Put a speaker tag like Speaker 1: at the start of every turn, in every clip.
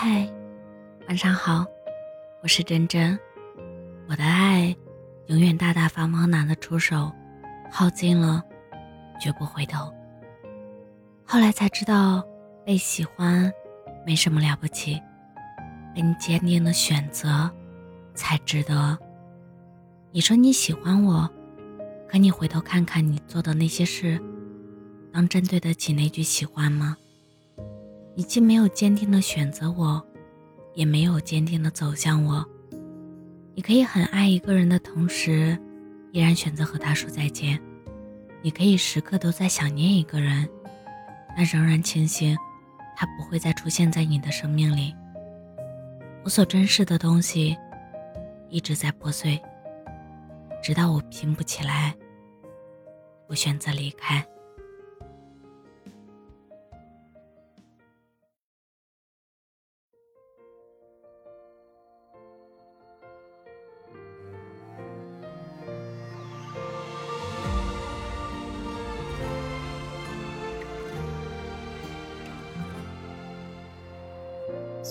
Speaker 1: 嗨，晚上好，我是真真。我的爱永远大大方方拿得出手，耗尽了绝不回头。后来才知道，被喜欢没什么了不起，被你坚定的选择才值得。你说你喜欢我，可你回头看看你做的那些事，当真对得起那句喜欢吗？你既没有坚定的选择我，也没有坚定的走向我。你可以很爱一个人的同时，依然选择和他说再见。你可以时刻都在想念一个人，但仍然庆幸他不会再出现在你的生命里。我所珍视的东西，一直在破碎，直到我拼不起来，我选择离开。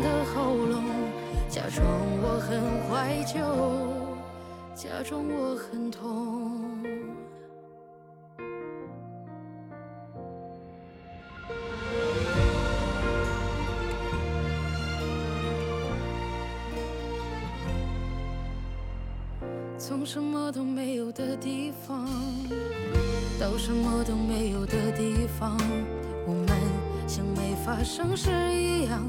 Speaker 2: 的喉咙，假装我很怀旧，假装我很痛。从什么都没有的地方。到什么都没有的地方，我们像没发生事一样，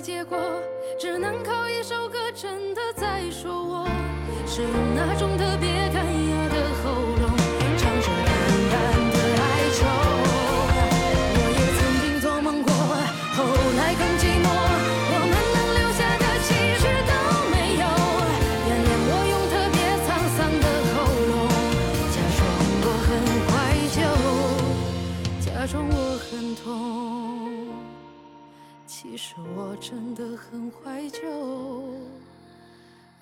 Speaker 2: 结果，只能靠一首歌真的在说我，是用那种特别干哑的喉咙，唱着淡淡的哀愁。我也曾经做梦过，后来更寂寞，我们能留下的其实都没有。原谅我用特别沧桑的喉咙，假装我很坏。假装我很痛，其实我真的很怀旧，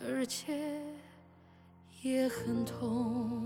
Speaker 2: 而且也很痛。